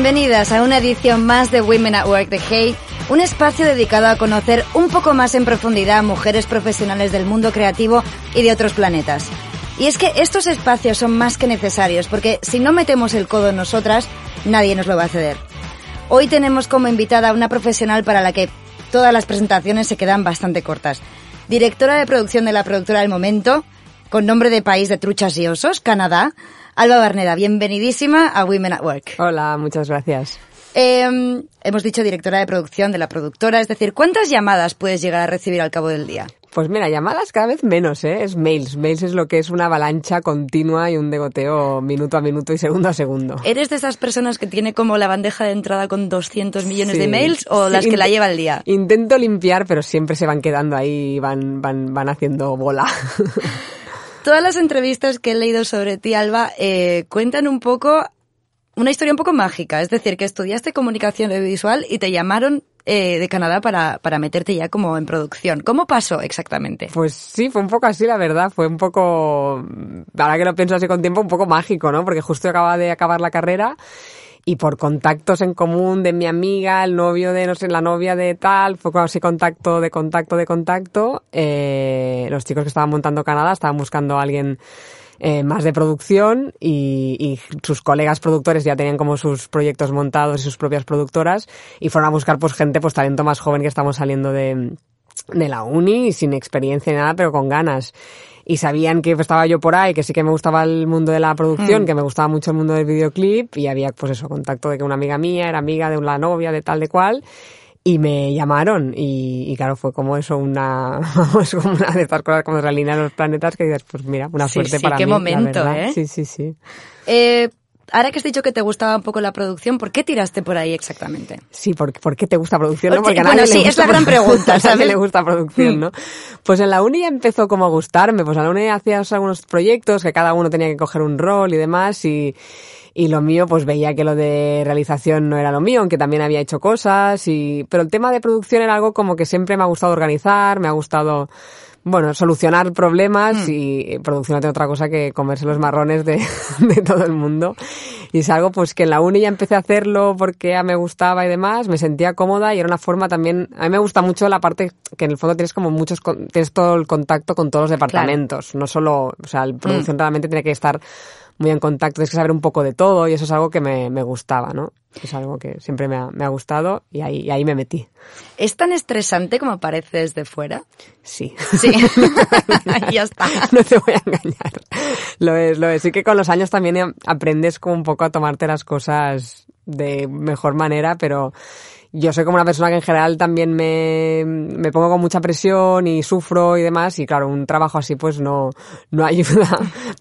Bienvenidas a una edición más de Women at Work de Hey, un espacio dedicado a conocer un poco más en profundidad a mujeres profesionales del mundo creativo y de otros planetas. Y es que estos espacios son más que necesarios, porque si no metemos el codo en nosotras, nadie nos lo va a ceder. Hoy tenemos como invitada a una profesional para la que todas las presentaciones se quedan bastante cortas. Directora de producción de la productora del momento, con nombre de país de truchas y osos, Canadá, Alba Barneda, bienvenidísima a Women at Work. Hola, muchas gracias. Eh, hemos dicho directora de producción de la productora, es decir, ¿cuántas llamadas puedes llegar a recibir al cabo del día? Pues mira, llamadas cada vez menos, ¿eh? Es mails. Mails es lo que es una avalancha continua y un degoteo minuto a minuto y segundo a segundo. ¿Eres de esas personas que tiene como la bandeja de entrada con 200 millones de mails o las que la lleva el día? Intento limpiar, pero siempre se van quedando ahí y van, van, van haciendo bola. todas las entrevistas que he leído sobre ti, Alba, eh, cuentan un poco una historia un poco mágica. Es decir, que estudiaste comunicación audiovisual y te llamaron eh, de Canadá para, para meterte ya como en producción. ¿Cómo pasó exactamente? Pues sí, fue un poco así, la verdad. Fue un poco, ahora que lo pienso así con tiempo, un poco mágico, ¿no? Porque justo acababa de acabar la carrera y por contactos en común de mi amiga, el novio de, no sé, la novia de tal, fue así contacto de contacto de contacto. Eh, los chicos que estaban montando Canadá estaban buscando a alguien eh, más de producción y, y, sus colegas productores ya tenían como sus proyectos montados y sus propias productoras y fueron a buscar pues gente, pues talento más joven que estamos saliendo de, de la uni, sin experiencia ni nada, pero con ganas y sabían que estaba yo por ahí, que sí que me gustaba el mundo de la producción, mm. que me gustaba mucho el mundo del videoclip y había pues eso, contacto de que una amiga mía era amiga de una novia de tal de cual y me llamaron y, claro, fue como eso, una, como una de estas cosas como se alinean los planetas que dices, pues mira, una suerte sí, para qué mí. momento, ¿eh? Sí, sí, sí. Eh, ahora que has dicho que te gustaba un poco la producción, ¿por qué tiraste por ahí exactamente? Sí, ¿por, ¿por qué te gusta producción? ¿no? Porque a nadie sí, le es la gran pregunta, A nadie le gusta producción, ¿no? Pues en la uni ya empezó como a gustarme, pues en la uni hacías algunos proyectos que cada uno tenía que coger un rol y demás y y lo mío pues veía que lo de realización no era lo mío, aunque también había hecho cosas y pero el tema de producción era algo como que siempre me ha gustado organizar, me ha gustado bueno, solucionar problemas mm. y producción no tiene otra cosa que comerse los marrones de, de, todo el mundo. Y es algo pues que en la uni ya empecé a hacerlo porque ya me gustaba y demás, me sentía cómoda y era una forma también, a mí me gusta mucho la parte que en el fondo tienes como muchos, tienes todo el contacto con todos los departamentos, no solo, o sea, la producción mm. realmente tiene que estar muy en contacto, tienes que saber un poco de todo y eso es algo que me, me gustaba, ¿no? Es algo que siempre me ha, me ha gustado y ahí, y ahí me metí. ¿Es tan estresante como parece desde fuera? Sí. Sí. ya está. No te voy a engañar. Lo es, lo es. Sí que con los años también aprendes como un poco a tomarte las cosas de mejor manera, pero yo soy como una persona que en general también me, me pongo con mucha presión y sufro y demás y claro, un trabajo así pues no, no ayuda,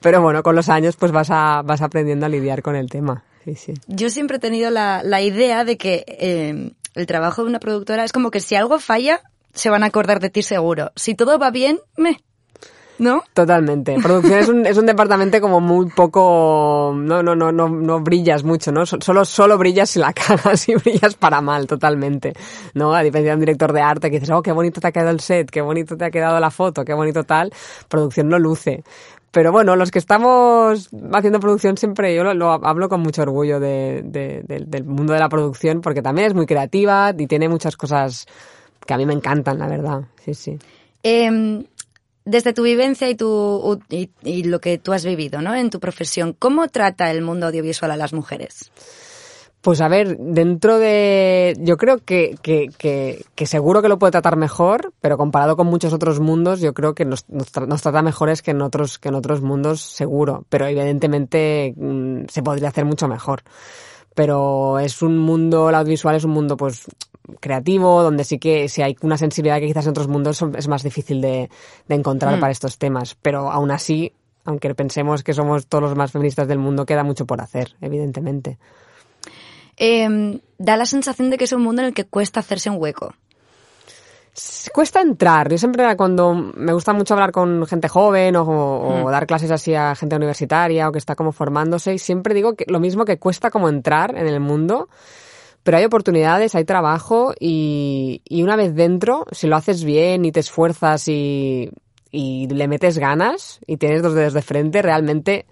pero bueno, con los años pues vas, a, vas aprendiendo a lidiar con el tema. Sí, sí. Yo siempre he tenido la, la idea de que eh, el trabajo de una productora es como que si algo falla, se van a acordar de ti seguro. Si todo va bien, me, ¿No? Totalmente. Producción es un, es un departamento como muy poco, no, no, no, no, no brillas mucho, ¿no? Solo, solo brillas si la cagas y brillas para mal, totalmente. ¿No? A diferencia de un director de arte que dices, oh, qué bonito te ha quedado el set, qué bonito te ha quedado la foto, qué bonito tal. Producción no luce. Pero bueno, los que estamos haciendo producción siempre, yo lo, lo hablo con mucho orgullo de, de, de, del mundo de la producción porque también es muy creativa y tiene muchas cosas que a mí me encantan, la verdad. Sí, sí. Eh, desde tu vivencia y, tu, y, y, lo que tú has vivido ¿no? en tu profesión, ¿cómo trata el mundo audiovisual a las mujeres? Pues a ver, dentro de... Yo creo que, que, que, que, seguro que lo puede tratar mejor, pero comparado con muchos otros mundos, yo creo que nos, nos, nos trata mejores que en, otros, que en otros mundos, seguro. Pero evidentemente mmm, se podría hacer mucho mejor pero es un mundo, el audiovisual es un mundo pues creativo, donde sí que si hay una sensibilidad que quizás en otros mundos es más difícil de, de encontrar mm. para estos temas. Pero aún así, aunque pensemos que somos todos los más feministas del mundo, queda mucho por hacer, evidentemente. Eh, da la sensación de que es un mundo en el que cuesta hacerse un hueco cuesta entrar. Yo siempre cuando me gusta mucho hablar con gente joven o, o mm. dar clases así a gente universitaria o que está como formándose y siempre digo que lo mismo que cuesta como entrar en el mundo, pero hay oportunidades, hay trabajo y, y una vez dentro, si lo haces bien y te esfuerzas y, y le metes ganas y tienes dos dedos de frente, realmente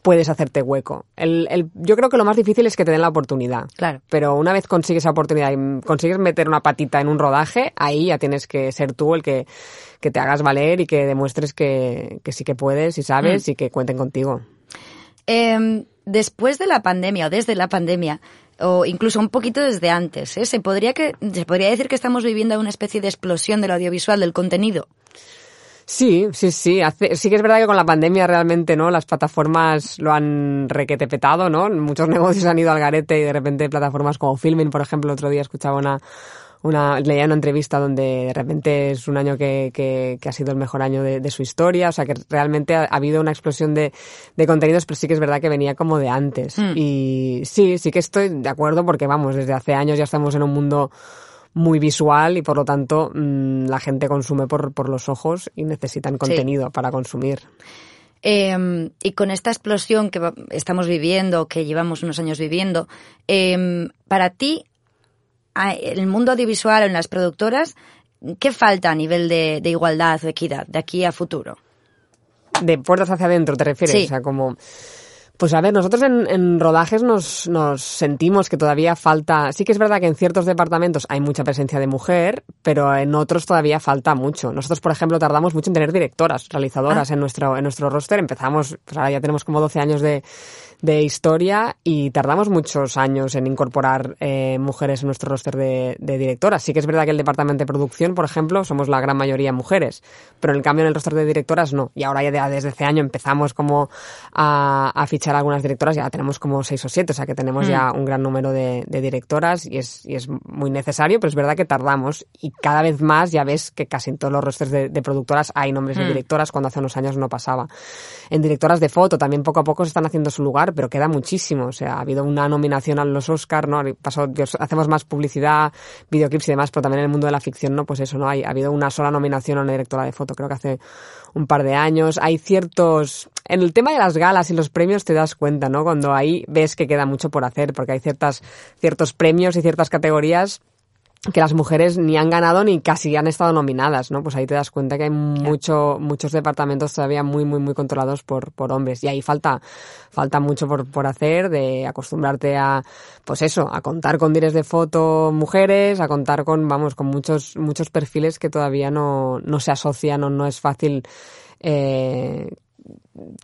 puedes hacerte hueco. El, el, yo creo que lo más difícil es que te den la oportunidad. Claro. Pero una vez consigues esa oportunidad y consigues meter una patita en un rodaje, ahí ya tienes que ser tú el que, que te hagas valer y que demuestres que, que sí que puedes y sabes Mm. y que cuenten contigo. Eh, después de la pandemia o desde la pandemia, o incluso un poquito desde antes, ¿eh? ¿Se, podría que, ¿se podría decir que estamos viviendo una especie de explosión del audiovisual, del contenido? Sí, sí, sí. Sí que es verdad que con la pandemia realmente, ¿no? Las plataformas lo han requetepetado, ¿no? Muchos negocios han ido al garete y de repente plataformas como Filming, por ejemplo, otro día escuchaba una, una, leía una entrevista donde de repente es un año que, que, que ha sido el mejor año de, de, su historia, o sea que realmente ha, ha habido una explosión de, de, contenidos, pero sí que es verdad que venía como de antes. Mm. Y sí, sí que estoy de acuerdo porque vamos, desde hace años ya estamos en un mundo muy visual y por lo tanto mmm, la gente consume por, por los ojos y necesitan contenido sí. para consumir. Eh, y con esta explosión que estamos viviendo, que llevamos unos años viviendo, eh, para ti, el mundo audiovisual, en las productoras, ¿qué falta a nivel de, de igualdad o equidad de aquí a futuro? De puertas hacia adentro, ¿te refieres? Sí. O sea, como... Pues a ver, nosotros en, en rodajes nos, nos, sentimos que todavía falta. Sí que es verdad que en ciertos departamentos hay mucha presencia de mujer, pero en otros todavía falta mucho. Nosotros, por ejemplo, tardamos mucho en tener directoras, realizadoras ah. en nuestro en nuestro roster. Empezamos, pues ahora ya tenemos como 12 años de, de historia y tardamos muchos años en incorporar eh, mujeres en nuestro roster de, de, directoras. Sí que es verdad que el departamento de producción, por ejemplo, somos la gran mayoría mujeres, pero en el cambio en el roster de directoras no. Y ahora ya desde ese año empezamos como a, a fichar algunas directoras, ya tenemos como seis o siete, o sea que tenemos mm. ya un gran número de, de, directoras y es, y es muy necesario, pero es verdad que tardamos y cada vez más ya ves que casi en todos los rosters de, de productoras hay nombres mm. de directoras cuando hace unos años no pasaba. En directoras de foto también poco a poco se están haciendo su lugar, pero queda muchísimo, o sea, ha habido una nominación a los Oscar, ¿no? Pasó, hacemos más publicidad, videoclips y demás, pero también en el mundo de la ficción, ¿no? Pues eso, ¿no? Hay, ha habido una sola nominación a una directora de foto, creo que hace un par de años. Hay ciertos, en el tema de las galas y los premios te das cuenta, ¿no? Cuando ahí ves que queda mucho por hacer, porque hay ciertas, ciertos premios y ciertas categorías que las mujeres ni han ganado ni casi han estado nominadas, ¿no? Pues ahí te das cuenta que hay mucho, muchos departamentos todavía muy, muy, muy controlados por, por hombres. Y ahí falta, falta mucho por, por hacer, de acostumbrarte a, pues eso, a contar con directores de foto mujeres, a contar con, vamos, con muchos, muchos perfiles que todavía no, no se asocian o no es fácil, eh,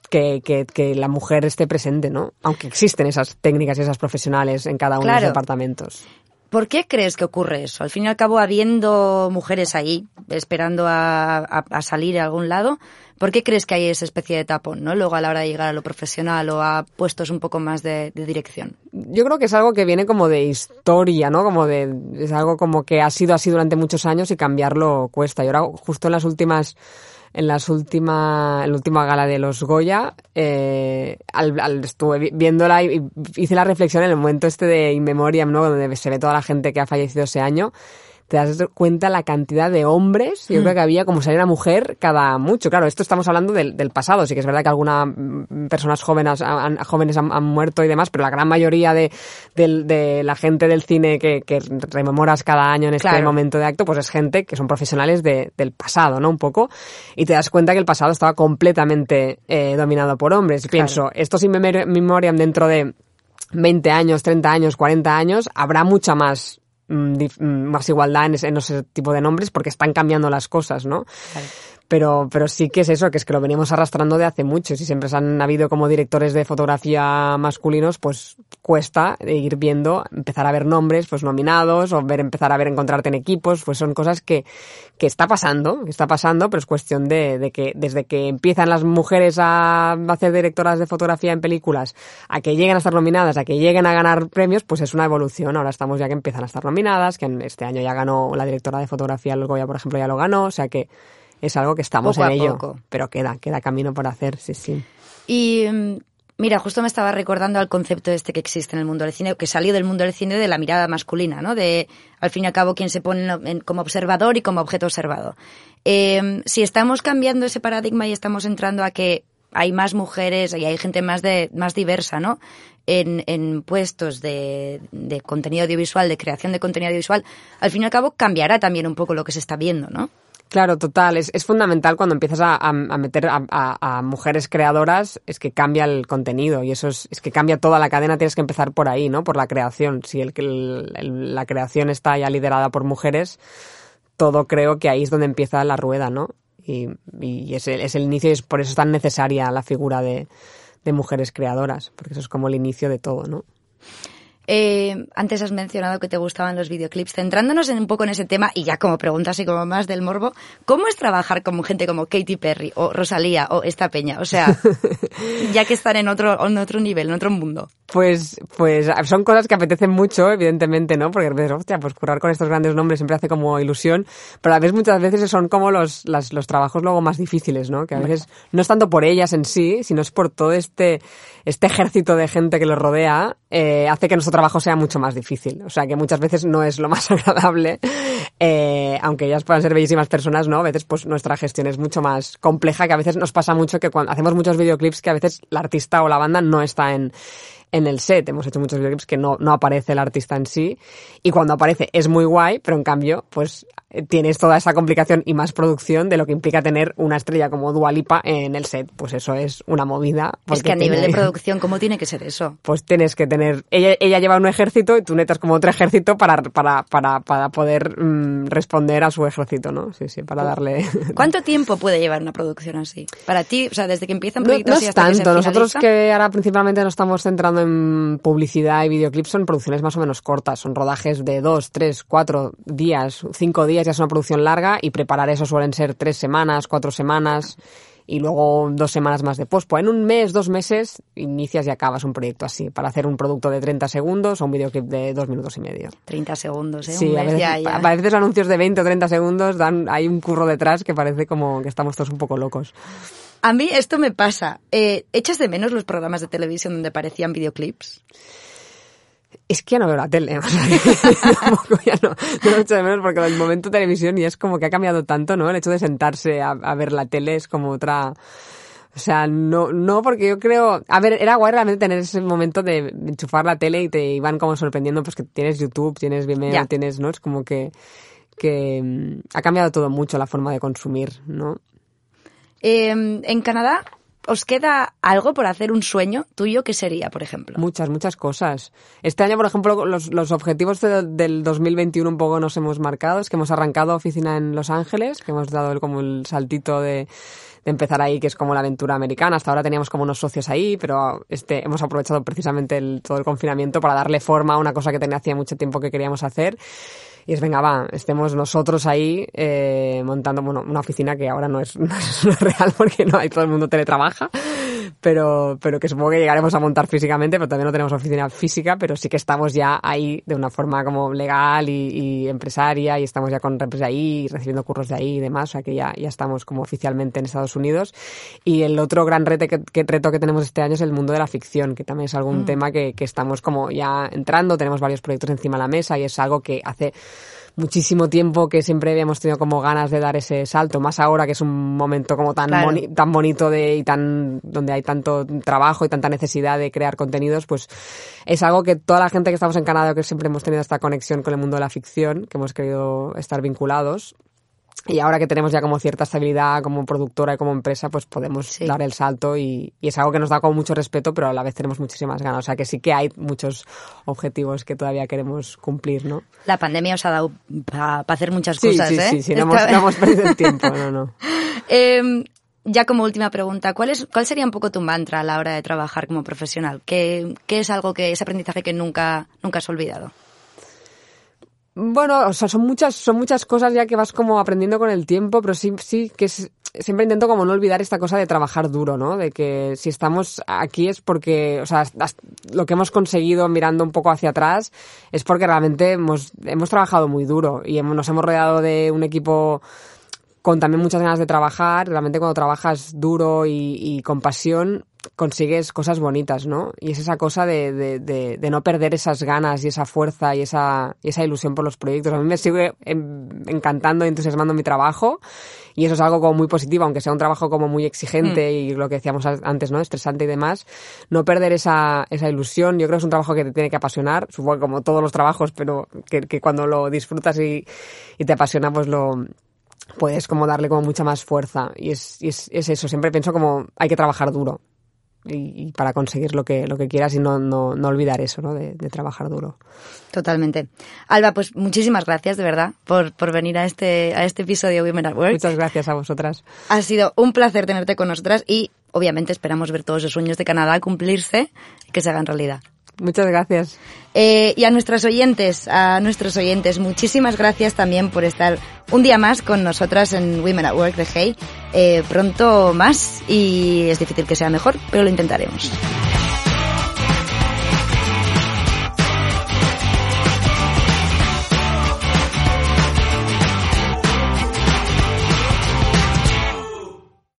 que, que, que, la mujer esté presente, ¿no? Aunque existen esas técnicas y esas profesionales en cada uno claro. de los departamentos. ¿Por qué crees que ocurre eso? Al fin y al cabo, habiendo mujeres ahí esperando a, salir a algún lado, ¿por qué crees que hay esa especie de tapón, no? Luego a la hora de llegar a lo profesional o a puestos un poco más de dirección. Yo creo que es algo que viene como de historia, ¿no? Como de, es algo como que ha sido así durante muchos años y cambiarlo cuesta. Y ahora, justo en las últimas en las última, en la última gala de los Goya, eh, al, al, estuve viéndola y hice la reflexión en el momento este de In Memoriam, ¿no? Donde se ve toda la gente que ha fallecido ese año. Te das cuenta la cantidad de hombres, yo mm. creo que había como salir una mujer cada mucho. Claro, esto estamos hablando del, del pasado, sí que es verdad que algunas personas jóvenes, han, jóvenes han, han, muerto y demás, pero la gran mayoría de, de, de la gente del cine que, que, rememoras cada año en este claro. momento de acto, pues es gente que son profesionales de, del pasado, ¿no? Un poco. Y te das cuenta que el pasado estaba completamente eh, dominado por hombres. Y claro. pienso, esto sin memoriam dentro de 20 años, 30 años, 40 años, habrá mucha más más igualdad en ese, en ese, tipo de nombres porque están cambiando las cosas, ¿no? Pero, pero sí que es eso, que es que lo venimos arrastrando de hace mucho. Si siempre han habido como directores de fotografía masculinos, pues cuesta ir viendo, empezar a ver nombres, pues nominados, o ver, empezar a ver encontrarte en equipos, pues son cosas que, que está pasando, está pasando, pero es cuestión de, de que desde que empiezan las mujeres a hacer directoras de fotografía en películas, a que lleguen a estar nominadas, a que lleguen a ganar premios, pues es una evolución. Ahora estamos ya que empiezan a estar nominadas, que en este año ya ganó la directora de fotografía, el Goya, por ejemplo, ya lo ganó, o sea que es algo que estamos poco en ello, poco. pero queda, queda camino por hacer, sí, sí. Y mm, mira, justo me estaba recordando al concepto este que existe en el mundo del cine, que salió del mundo del cine de la mirada masculina, ¿no? De, al fin y al cabo, quien se pone en, como observador y como objeto observado. Eh, si estamos cambiando ese paradigma y estamos entrando a que hay más mujeres y hay gente más de más diversa, ¿no? En, en puestos de, de contenido audiovisual, de creación de contenido audiovisual, al fin y al cabo cambiará también un poco lo que se está viendo, ¿no? Claro, total. Es, es fundamental cuando empiezas a, meter a, mujeres creadoras, es que cambia el contenido y eso es, es que cambia toda la cadena. Tienes que empezar por ahí, ¿no? Por la creación. Si el- la creación está ya liderada por mujeres, todo creo que ahí es donde empieza la rueda, ¿no? Y, y es, el, es el inicio y es por eso es tan necesaria la figura de, de mujeres creadoras, porque eso es como el inicio de todo, ¿no? Eh, antes has mencionado que te gustaban los videoclips. Centrándonos en un poco en ese tema y ya como preguntas y como más del morbo, ¿cómo es trabajar con gente como Katy Perry o Rosalía o esta peña? O sea, ya que están en otro, en otro nivel, en otro mundo. Pues, pues son cosas que apetecen mucho, evidentemente, ¿no? Porque dices, hostia, pues currar con estos grandes nombres siempre hace como ilusión, pero a veces muchas veces son como los, las- los trabajos luego más difíciles, ¿no? Que a veces no es tanto por ellas en sí, sino es por todo este, este ejército de gente que los rodea, eh, hace que nuestro trabajo sea mucho más difícil. O sea, que muchas veces no es lo más agradable, eh, aunque ellas puedan ser bellísimas personas, ¿no? A veces pues nuestra gestión es mucho más compleja, que a veces nos pasa mucho que cuando hacemos muchos videoclips que a veces la artista o la banda no está en, en el set. Hemos hecho muchos videoclips que no, no aparece el artista en sí. Y cuando aparece es muy guay, pero en cambio, pues tienes toda esa complicación y más producción de lo que implica tener una estrella como Dualipa en el set. Pues eso es una movida. Es que a nivel de tiene- producción, ¿cómo tiene que ser eso? Pues tienes que tener. Ella, ella lleva un ejército y tú netas como otro ejército para, para, para, para poder mm, responder a su ejército, ¿no? Sí, sí, para darle. ¿Cuánto tiempo puede llevar una producción así? Para ti, o sea, desde que empieza un No, proyecto no así es hasta que se tanto. Nosotros finaliza? que ahora principalmente nos estamos centrando en publicidad y videoclips son producciones más o menos cortas. Son rodajes de dos, tres, cuatro días, cinco días ya es una producción larga y preparar eso suelen ser tres semanas, cuatro semanas y luego dos semanas más de pospo. En un mes, dos meses, inicias y acabas un proyecto así para hacer un producto de 30 segundos o un videoclip de dos minutos y medio. 30 segundos, ¿eh? Sí, un a mes veces, ya, ya. a veces anuncios de 20 o 30 segundos dan, hay un curro detrás que parece como que estamos todos un poco locos. A mí esto me pasa. Eh, ¿Echas de menos los programas de televisión donde aparecían videoclips? Es que ya no veo la tele, o sea, que tampoco ya no, no lo echo de menos porque el momento televisión ya es como que ha cambiado tanto, ¿no? El hecho de sentarse a, a ver la tele es como otra... O sea, no, no, porque yo creo, a ver, era guay realmente tener ese momento de enchufar la tele y te iban como sorprendiendo, pues que tienes YouTube, tienes Vimeo, tienes, ¿no? Es como que, que mm, ha cambiado todo mucho la forma de consumir, ¿no? Eh, en Canadá, ¿os queda algo por hacer un sueño tuyo? ¿Qué sería, por ejemplo? Muchas, muchas cosas. Este año, por ejemplo, los, los objetivos de- del 2021 un poco nos hemos marcado. Es que hemos arrancado oficina en Los Ángeles, que hemos dado el, como el saltito de, de empezar ahí, que es como la aventura americana. Hasta ahora teníamos como unos socios ahí, pero este, hemos aprovechado precisamente todo el confinamiento para darle forma a una cosa que tenía hacía mucho tiempo que queríamos hacer. Y es, venga, va, estemos nosotros ahí eh, montando bueno, una oficina que ahora no es, no es- real porque no hay todo el mundo teletrabaja, pero, pero que supongo que llegaremos a montar físicamente, pero todavía no tenemos oficina física, pero sí que estamos ya ahí de una forma como legal y, y empresaria y estamos ya con empresa ahí, recibiendo curros de ahí y demás, o sea que ya, ya estamos como oficialmente en Estados Unidos. Y el otro gran reto que, que- reto que tenemos este año es el mundo de la ficción, que también es algún tema que, que estamos como ya entrando, tenemos varios proyectos encima de la mesa y es algo que hace muchísimo tiempo que siempre habíamos tenido como ganas de dar ese salto, más ahora que es un momento como tan, Claro. boni- tan bonito de, y tan, donde hay tanto trabajo y tanta necesidad de crear contenidos, pues es algo que toda la gente que estamos en Canadá, que siempre hemos tenido esta conexión con el mundo de la ficción, que hemos querido estar vinculados, y ahora que tenemos ya como cierta estabilidad como productora y como empresa, pues podemos Sí. dar el salto y, y es algo que nos da como mucho respeto, pero a la vez tenemos muchísimas ganas. O sea que sí que hay muchos objetivos que todavía queremos cumplir, ¿no? La pandemia os ha dado para hacer muchas Sí, cosas, sí, ¿eh? sí, sí, no hemos, no hemos perdido el tiempo, no, no. Eh, ya como última pregunta, ¿cuál, es, ¿cuál sería un poco tu mantra a la hora de trabajar como profesional? ¿Qué, qué es algo que, ese aprendizaje que nunca, nunca has olvidado? Bueno, o sea, son muchas, son muchas cosas ya que vas como aprendiendo con el tiempo, pero sí, sí que es- siempre intento como no olvidar esta cosa de trabajar duro, ¿no? De que si estamos aquí es porque, o sea, lo que hemos conseguido mirando un poco hacia atrás es porque realmente hemos, hemos trabajado muy duro y hemos- nos hemos rodeado de un equipo con también muchas ganas de trabajar. Realmente cuando trabajas duro y, y con pasión consigues cosas bonitas, ¿no? Y es esa cosa de, de, de, de no perder esas ganas y esa fuerza y esa, y esa ilusión por los proyectos. A mí me sigue encantando y entusiasmando mi trabajo y eso es algo como muy positivo, aunque sea un trabajo como muy exigente y lo que decíamos antes, ¿no? Estresante y demás. No perder esa, esa ilusión. Yo creo que es un trabajo que te tiene que apasionar, supongo como todos los trabajos, pero que, que cuando lo disfrutas y, y te apasiona, pues lo, puedes como darle como mucha más fuerza. Y es, y es, es eso, siempre pienso como hay que trabajar duro. Y, y, para conseguir lo que, lo que quieras y no, no, no olvidar eso, ¿no? De, de, trabajar duro. Totalmente. Alba, pues muchísimas gracias, de verdad, por, por venir a este, a este episodio de Women at Work. Muchas gracias a vosotras. Ha sido un placer tenerte con nosotras y obviamente esperamos ver todos los sueños de Canadá cumplirse y que se hagan realidad. Muchas gracias. Eh, y a nuestros oyentes, a nuestros oyentes, muchísimas gracias también por estar un día más con nosotras en Women at Work de Hey. Eh, pronto más y es difícil que sea mejor, pero lo intentaremos.